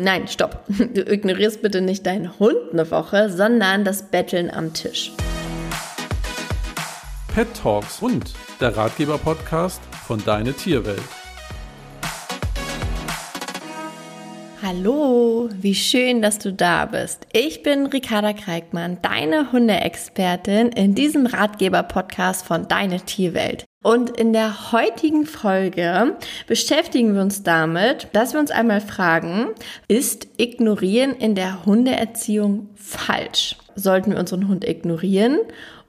Nein, stopp. Du ignorierst bitte nicht deinen Hund eine Woche, sondern das Betteln am Tisch. Pet Talks und der Ratgeber-Podcast von Deine Tierwelt. Hallo, wie schön, dass du da bist. Ich bin Ricarda Kreikmann, deine Hundeexpertin in diesem Ratgeber-Podcast von Deine Tierwelt. Und in der heutigen Folge beschäftigen wir uns damit, dass wir uns einmal fragen, ist Ignorieren in der Hundeerziehung falsch? Sollten wir unseren Hund ignorieren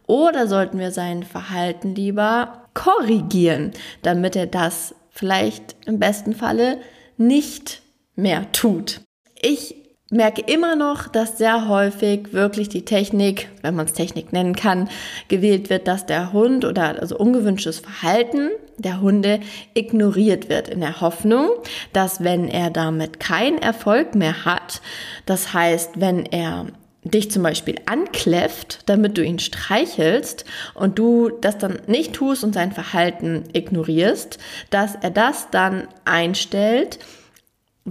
oder sollten wir sein Verhalten lieber korrigieren, damit er das vielleicht im besten Falle nicht mehr tut? Ich merke immer noch, dass sehr häufig wirklich die Technik, wenn man es Technik nennen kann, gewählt wird, dass der Hund oder also ungewünschtes Verhalten der Hunde ignoriert wird in der Hoffnung, dass wenn er damit keinen Erfolg mehr hat, das heißt, wenn er dich zum Beispiel ankläfft, damit du ihn streichelst und du das dann nicht tust und sein Verhalten ignorierst, dass er das dann einstellt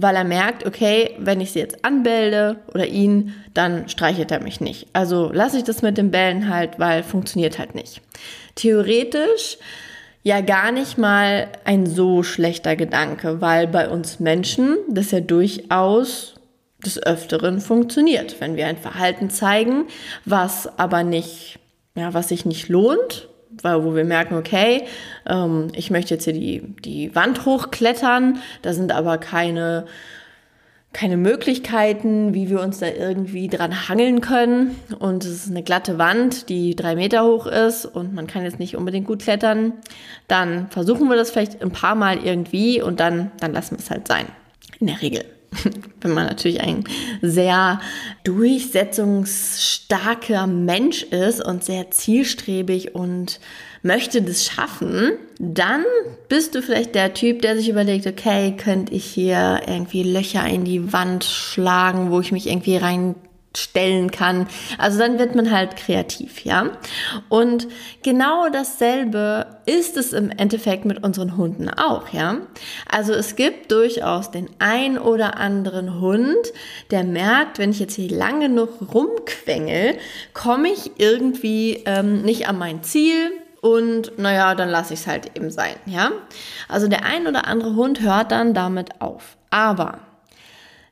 weil er merkt, okay, wenn ich sie jetzt anbelde oder ihn, dann streichelt er mich nicht. Also lasse ich das mit dem Bellen halt, weil funktioniert halt nicht. Theoretisch ja gar nicht mal ein so schlechter Gedanke, weil bei uns Menschen das ja durchaus des Öfteren funktioniert, wenn wir ein Verhalten zeigen, was aber nicht, ja, was sich nicht lohnt, wo wir merken, okay, ähm, ich möchte jetzt hier die, die Wand hochklettern, da sind aber keine, keine Möglichkeiten, wie wir uns da irgendwie dran hangeln können. Und es ist eine glatte Wand, die drei Meter hoch ist und man kann jetzt nicht unbedingt gut klettern. Dann versuchen wir das vielleicht ein paar Mal irgendwie und dann, dann lassen wir es halt sein. In der Regel. wenn man natürlich ein sehr durchsetzungsstarker Mensch ist und sehr zielstrebig und möchte das schaffen, dann bist du vielleicht der Typ, der sich überlegt, okay, könnte ich hier irgendwie Löcher in die Wand schlagen, wo ich mich irgendwie rein stellen kann. Also dann wird man halt kreativ, ja. Und genau dasselbe ist es im Endeffekt mit unseren Hunden auch, ja. Also es gibt durchaus den ein oder anderen Hund, der merkt, wenn ich jetzt hier lang genug rumquengel, komme ich irgendwie ähm, nicht an mein Ziel, und naja, dann lasse ich es halt eben sein, ja. Also der ein oder andere Hund hört dann damit auf. Aber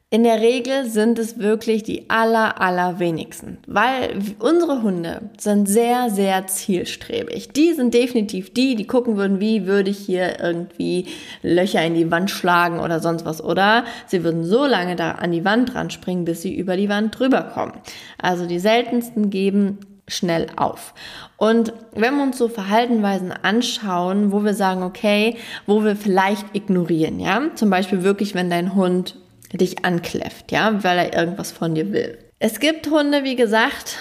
in der Regel sind es wirklich die aller, allerwenigsten, weil unsere Hunde sind sehr, sehr zielstrebig. Die sind definitiv die, die gucken würden, wie würde ich hier irgendwie Löcher in die Wand schlagen oder sonst was. Oder sie würden so lange da an die Wand dran springen, bis sie über die Wand drüber kommen. Also die seltensten geben schnell auf. Und wenn wir uns so Verhaltenweisen anschauen, wo wir sagen, okay, wo wir vielleicht ignorieren, ja, zum Beispiel wirklich, wenn dein Hund dich ankläfft, ja, weil er irgendwas von dir will. Es gibt Hunde, wie gesagt,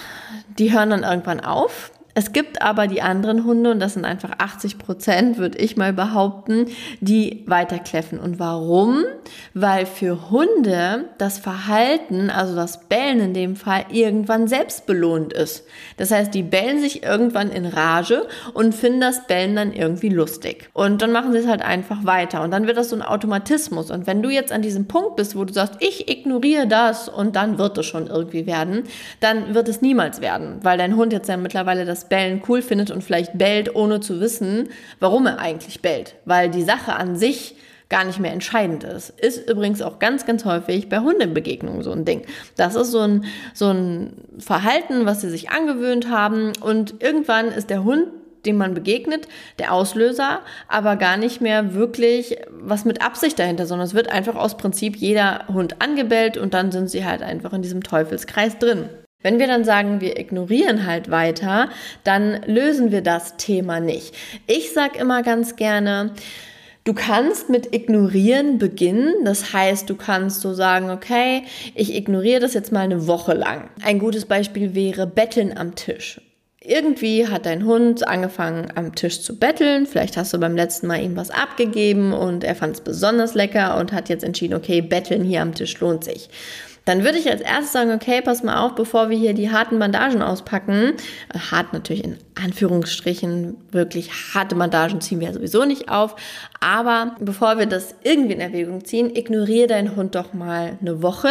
die hören dann irgendwann auf. Es gibt aber die anderen Hunde, und das sind einfach 80 Prozent, würde ich mal behaupten, die weiterkläffen. Und warum? Weil für Hunde das Verhalten, also das Bellen in dem Fall, irgendwann selbst belohnt ist. Das heißt, die bellen sich irgendwann in Rage und finden das Bellen dann irgendwie lustig. Und dann machen sie es halt einfach weiter. Und dann wird das so ein Automatismus. Und wenn du jetzt an diesem Punkt bist, wo du sagst, ich ignoriere das und dann wird es schon irgendwie werden, dann wird es niemals werden, weil dein Hund jetzt ja mittlerweile das Bellen cool findet und vielleicht bellt, ohne zu wissen, warum er eigentlich bellt. Weil die Sache an sich gar nicht mehr entscheidend ist. Ist übrigens auch ganz, ganz häufig bei Hundebegegnungen so ein Ding. Das ist so ein, so ein Verhalten, was sie sich angewöhnt haben und irgendwann ist der Hund dem man begegnet, der Auslöser, aber gar nicht mehr wirklich was mit Absicht dahinter, sondern es wird einfach aus Prinzip jeder Hund angebellt und dann sind sie halt einfach in diesem Teufelskreis drin. Wenn wir dann sagen, wir ignorieren halt weiter, dann lösen wir das Thema nicht. Ich sage immer ganz gerne, Du kannst mit ignorieren beginnen. Das heißt, du kannst so sagen, okay, ich ignoriere das jetzt mal eine Woche lang. Ein gutes Beispiel wäre Betteln am Tisch. Irgendwie hat dein Hund angefangen am Tisch zu betteln. Vielleicht hast du beim letzten Mal ihm was abgegeben und er fand es besonders lecker und hat jetzt entschieden, okay, betteln hier am Tisch lohnt sich. Dann würde ich als erstes sagen, okay, pass mal auf, bevor wir hier die harten Bandagen auspacken, äh, hart natürlich in Anführungsstrichen, wirklich harte Bandagen ziehen wir sowieso nicht auf, aber bevor wir das irgendwie in Erwägung ziehen, ignoriere deinen Hund doch mal eine Woche.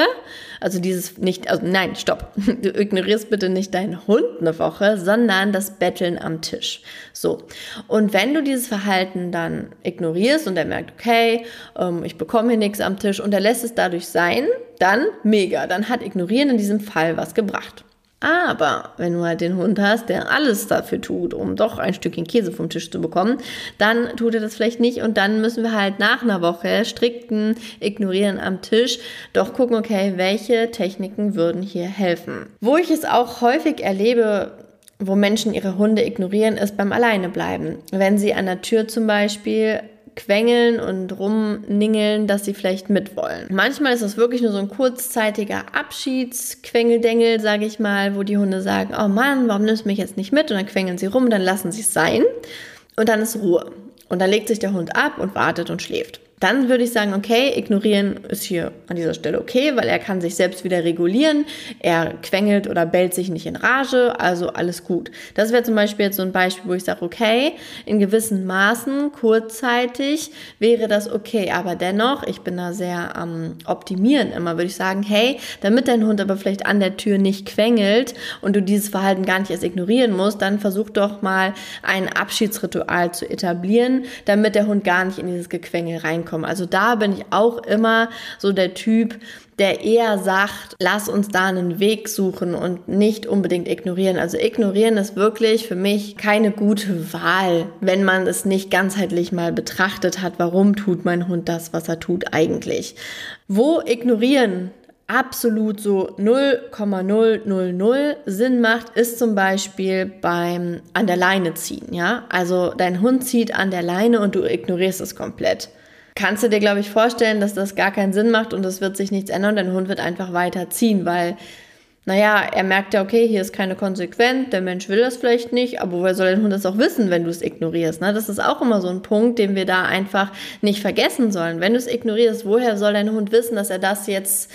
Also dieses nicht, also nein, stopp. Du ignorierst bitte nicht deinen Hund eine Woche, sondern das Betteln am Tisch. So. Und wenn du dieses Verhalten dann ignorierst und er merkt, okay, ähm, ich bekomme hier nichts am Tisch und er lässt es dadurch sein, dann mega. Dann hat Ignorieren in diesem Fall was gebracht. Aber wenn du halt den Hund hast, der alles dafür tut, um doch ein Stückchen Käse vom Tisch zu bekommen, dann tut er das vielleicht nicht und dann müssen wir halt nach einer Woche strikten Ignorieren am Tisch doch gucken, okay, welche Techniken würden hier helfen. Wo ich es auch häufig erlebe, wo Menschen ihre Hunde ignorieren, ist beim Alleinebleiben. Wenn sie an der Tür zum Beispiel quengeln und rumningeln, dass sie vielleicht mitwollen. Manchmal ist das wirklich nur so ein kurzzeitiger Abschiedsquengeldengel, sage ich mal, wo die Hunde sagen, oh Mann, warum nimmst du mich jetzt nicht mit? Und dann quengeln sie rum, dann lassen sie es sein und dann ist Ruhe. Und dann legt sich der Hund ab und wartet und schläft dann würde ich sagen, okay, ignorieren ist hier an dieser Stelle okay, weil er kann sich selbst wieder regulieren. Er quengelt oder bellt sich nicht in Rage, also alles gut. Das wäre zum Beispiel jetzt so ein Beispiel, wo ich sage, okay, in gewissen Maßen, kurzzeitig wäre das okay, aber dennoch, ich bin da sehr am ähm, Optimieren immer, würde ich sagen, hey, damit dein Hund aber vielleicht an der Tür nicht quengelt und du dieses Verhalten gar nicht erst ignorieren musst, dann versuch doch mal ein Abschiedsritual zu etablieren, damit der Hund gar nicht in dieses Gequengel reinkommt reinkommen. Also da bin ich auch immer so der Typ, der eher sagt, lass uns da einen Weg suchen und nicht unbedingt ignorieren. Also ignorieren ist wirklich für mich keine gute Wahl, wenn man es nicht ganzheitlich mal betrachtet hat, warum tut mein Hund das, was er tut eigentlich. Wo ignorieren absolut so 0,000 Sinn macht, ist zum Beispiel beim an der Leine ziehen, ja? Also dein Hund zieht an der Leine und du ignorierst es komplett kannst du dir, glaube ich, vorstellen, dass das gar keinen Sinn macht und es wird sich nichts ändern. Dein Hund wird einfach weiter ziehen, weil, naja, er merkt ja, okay, hier ist keine Konsequenz, der Mensch will das vielleicht nicht, aber woher soll dein Hund das auch wissen, wenn du es ignorierst? Ne? Das ist auch immer so ein Punkt, den wir da einfach nicht vergessen sollen. Wenn du es ignorierst, woher soll dein Hund wissen, dass er das jetzt,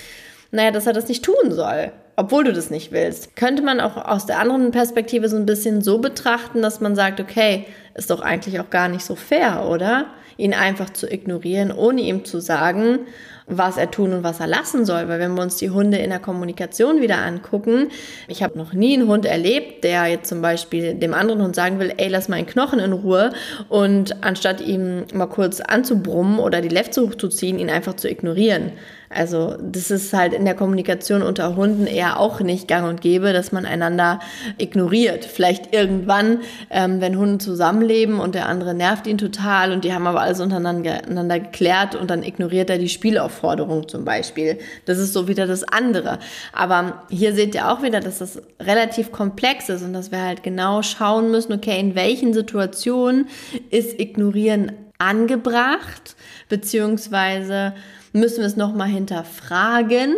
naja, dass er das nicht tun soll? obwohl du das nicht willst. Könnte man auch aus der anderen Perspektive so ein bisschen so betrachten, dass man sagt, okay, ist doch eigentlich auch gar nicht so fair, oder? ihn einfach zu ignorieren, ohne ihm zu sagen, was er tun und was er lassen soll. Weil wenn wir uns die Hunde in der Kommunikation wieder angucken, ich habe noch nie einen Hund erlebt, der jetzt zum Beispiel dem anderen Hund sagen will, ey, lass mal einen Knochen in Ruhe und anstatt ihm mal kurz anzubrummen oder die Lefze hochzuziehen, ihn einfach zu ignorieren. Also das ist halt in der Kommunikation unter Hunden eher auch nicht gang und gäbe, dass man einander ignoriert. Vielleicht irgendwann, ähm, wenn Hunde zusammenleben und der andere nervt ihn total und die haben aber alles untereinander geklärt und dann ignoriert er die Spielaufforderung zum Beispiel. Das ist so wieder das andere. Aber hier seht ihr auch wieder, dass das relativ komplex ist und dass wir halt genau schauen müssen, okay, in welchen Situationen ist Ignorieren angebracht, beziehungsweise müssen wir es nochmal hinterfragen,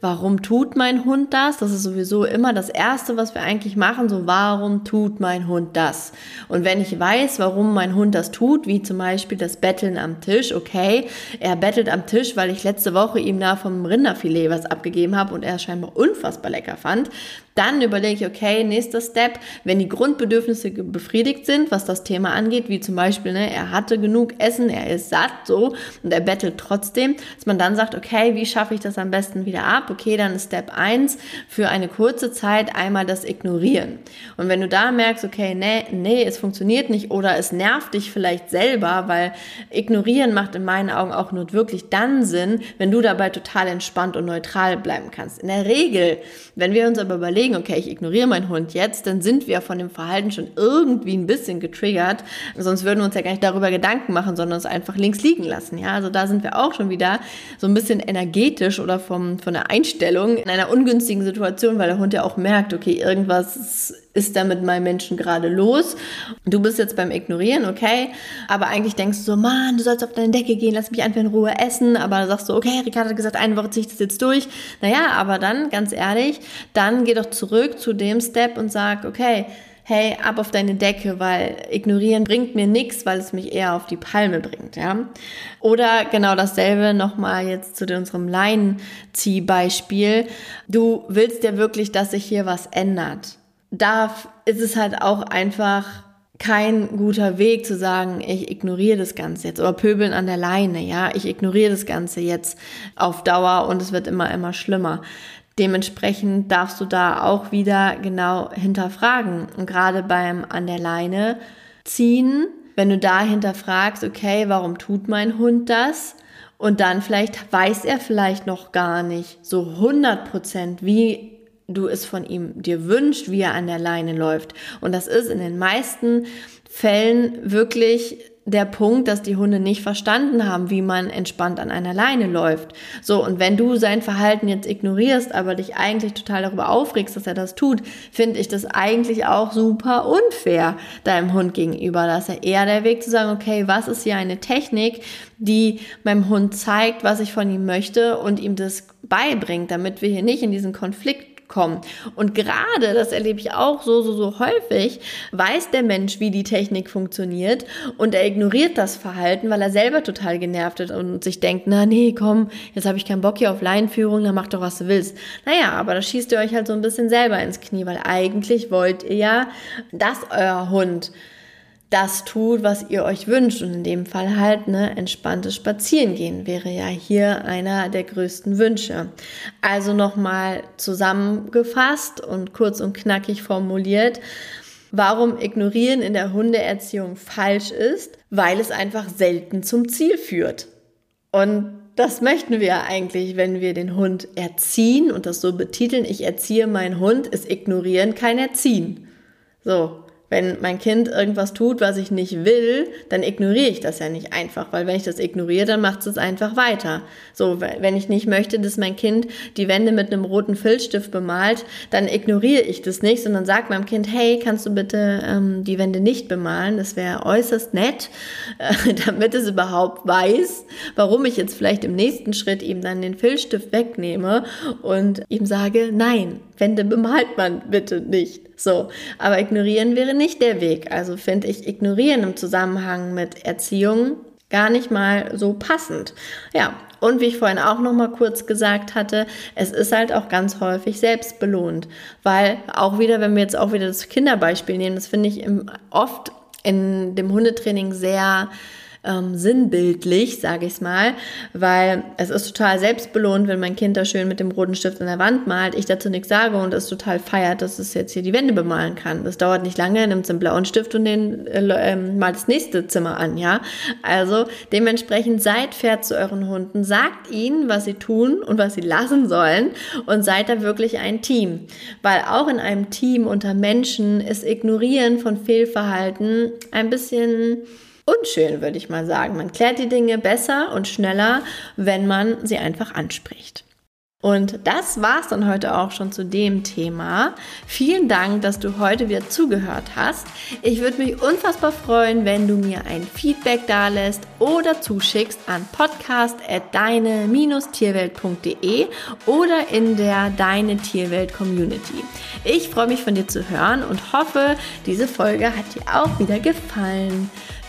warum tut mein Hund das? Das ist sowieso immer das Erste, was wir eigentlich machen, so warum tut mein Hund das? Und wenn ich weiß, warum mein Hund das tut, wie zum Beispiel das Betteln am Tisch, okay, er bettelt am Tisch, weil ich letzte Woche ihm da vom Rinderfilet was abgegeben habe und er scheinbar unfassbar lecker fand, dann überlege ich, okay, nächster Step, wenn die Grundbedürfnisse befriedigt sind, was das Thema angeht, wie zum Beispiel, ne, er hatte genug Essen, er ist satt, so, und er bettelt trotzdem, dass man dann sagt, okay, wie schaffe ich das am besten wieder ab? Okay, dann ist Step 1 für eine kurze Zeit einmal das Ignorieren. Und wenn du da merkst, okay, nee, nee, es funktioniert nicht oder es nervt dich vielleicht selber, weil Ignorieren macht in meinen Augen auch nur wirklich dann Sinn, wenn du dabei total entspannt und neutral bleiben kannst. In der Regel, wenn wir uns aber überlegen, okay, ich ignoriere meinen Hund jetzt, dann sind wir von dem Verhalten schon irgendwie ein bisschen getriggert. Sonst würden wir uns ja gar nicht darüber Gedanken machen, sondern es einfach links liegen lassen. Ja, also da sind wir auch schon wieder so ein bisschen energetisch oder vom, von der Einstellung in einer ungünstigen Situation, weil der Hund ja auch merkt, okay, irgendwas ist da mit meinem Menschen gerade los? Du bist jetzt beim Ignorieren, okay, aber eigentlich denkst du so, Mann, du sollst auf deine Decke gehen, lass mich einfach in Ruhe essen, aber dann sagst du, okay, Ricardo hat gesagt, eine Woche ziehe ich das jetzt durch. Naja, aber dann, ganz ehrlich, dann geh doch zurück zu dem Step und sag, okay, hey, ab auf deine Decke, weil ignorieren bringt mir nichts, weil es mich eher auf die Palme bringt, ja. Oder genau dasselbe nochmal jetzt zu unserem Leinenziehbeispiel. Du willst ja wirklich, dass sich hier was ändert. Da ist es halt auch einfach kein guter Weg zu sagen, ich ignoriere das Ganze jetzt oder pöbeln an der Leine, ja, ich ignoriere das Ganze jetzt auf Dauer und es wird immer, immer schlimmer. Dementsprechend darfst du da auch wieder genau hinterfragen. Und gerade beim an der Leine ziehen, wenn du da hinterfragst, okay, warum tut mein Hund das? Und dann vielleicht weiß er vielleicht noch gar nicht so 100 Prozent, wie du es von ihm dir wünscht, wie er an der Leine läuft. Und das ist in den meisten Fällen wirklich der Punkt, dass die Hunde nicht verstanden haben, wie man entspannt an einer Leine läuft. So, und wenn du sein Verhalten jetzt ignorierst, aber dich eigentlich total darüber aufregst, dass er das tut, finde ich das eigentlich auch super unfair deinem Hund gegenüber. dass er eher der Weg zu sagen, okay, was ist hier eine Technik, die meinem Hund zeigt, was ich von ihm möchte und ihm das beibringt, damit wir hier nicht in diesen Konflikt kommen. Und gerade, das erlebe ich auch so, so, so häufig, weiß der Mensch, wie die Technik funktioniert und er ignoriert das Verhalten, weil er selber total genervt ist und sich denkt, na nee, komm, jetzt habe ich keinen Bock hier auf Leinführung, dann mach doch, was du willst. Naja, aber da schießt ihr euch halt so ein bisschen selber ins Knie, weil eigentlich wollt ihr ja, dass euer Hund das tut, was ihr euch wünscht. Und in dem Fall halt ne, entspanntes Spazierengehen wäre ja hier einer der größten Wünsche. Also nochmal zusammengefasst und kurz und knackig formuliert, warum Ignorieren in der Hundeerziehung falsch ist, weil es einfach selten zum Ziel führt. Und das möchten wir eigentlich, wenn wir den Hund erziehen und das so betiteln, ich erziehe meinen Hund, ist Ignorieren kein Erziehen. So, wenn mein Kind irgendwas tut, was ich nicht will, dann ignoriere ich das ja nicht einfach, weil wenn ich das ignoriere, dann macht es einfach weiter. So, wenn ich nicht möchte, dass mein Kind die Wände mit einem roten Filzstift bemalt, dann ignoriere ich das nicht, sondern sage meinem Kind, hey, kannst du bitte ähm, die Wände nicht bemalen? Das wäre äußerst nett, äh, damit es überhaupt weiß, warum ich jetzt vielleicht im nächsten Schritt ihm dann den Filzstift wegnehme und ihm sage, nein, Wände bemalt man bitte nicht. So, aber ignorieren wäre nicht der Weg. Also finde ich ignorieren im Zusammenhang mit Erziehung gar nicht mal so passend. Ja, und wie ich vorhin auch noch mal kurz gesagt hatte, es ist halt auch ganz häufig selbstbelohnt, weil auch wieder, wenn wir jetzt auch wieder das Kinderbeispiel nehmen, das finde ich oft in dem Hundetraining sehr ähm, sinnbildlich, sage ich es mal, weil es ist total selbstbelohnt, wenn mein Kind da schön mit dem roten Stift an der Wand malt, ich dazu nichts sage und es total feiert, dass es jetzt hier die Wände bemalen kann. Das dauert nicht lange, nimmt es einen blauen Stift und den äh, ähm, malt das nächste Zimmer an, ja. Also dementsprechend seid fair zu euren Hunden, sagt ihnen, was sie tun und was sie lassen sollen und seid da wirklich ein Team, weil auch in einem Team unter Menschen ist Ignorieren von Fehlverhalten ein bisschen unschön, würde ich mal sagen. Man klärt die Dinge besser und schneller, wenn man sie einfach anspricht. Und das war's dann heute auch schon zu dem Thema. Vielen Dank, dass du heute wieder zugehört hast. Ich würde mich unfassbar freuen, wenn du mir ein Feedback dalässt oder zuschickst an podcast@deine-tierwelt.de oder in der Deine Tierwelt Community. Ich freue mich von dir zu hören und hoffe, diese Folge hat dir auch wieder gefallen.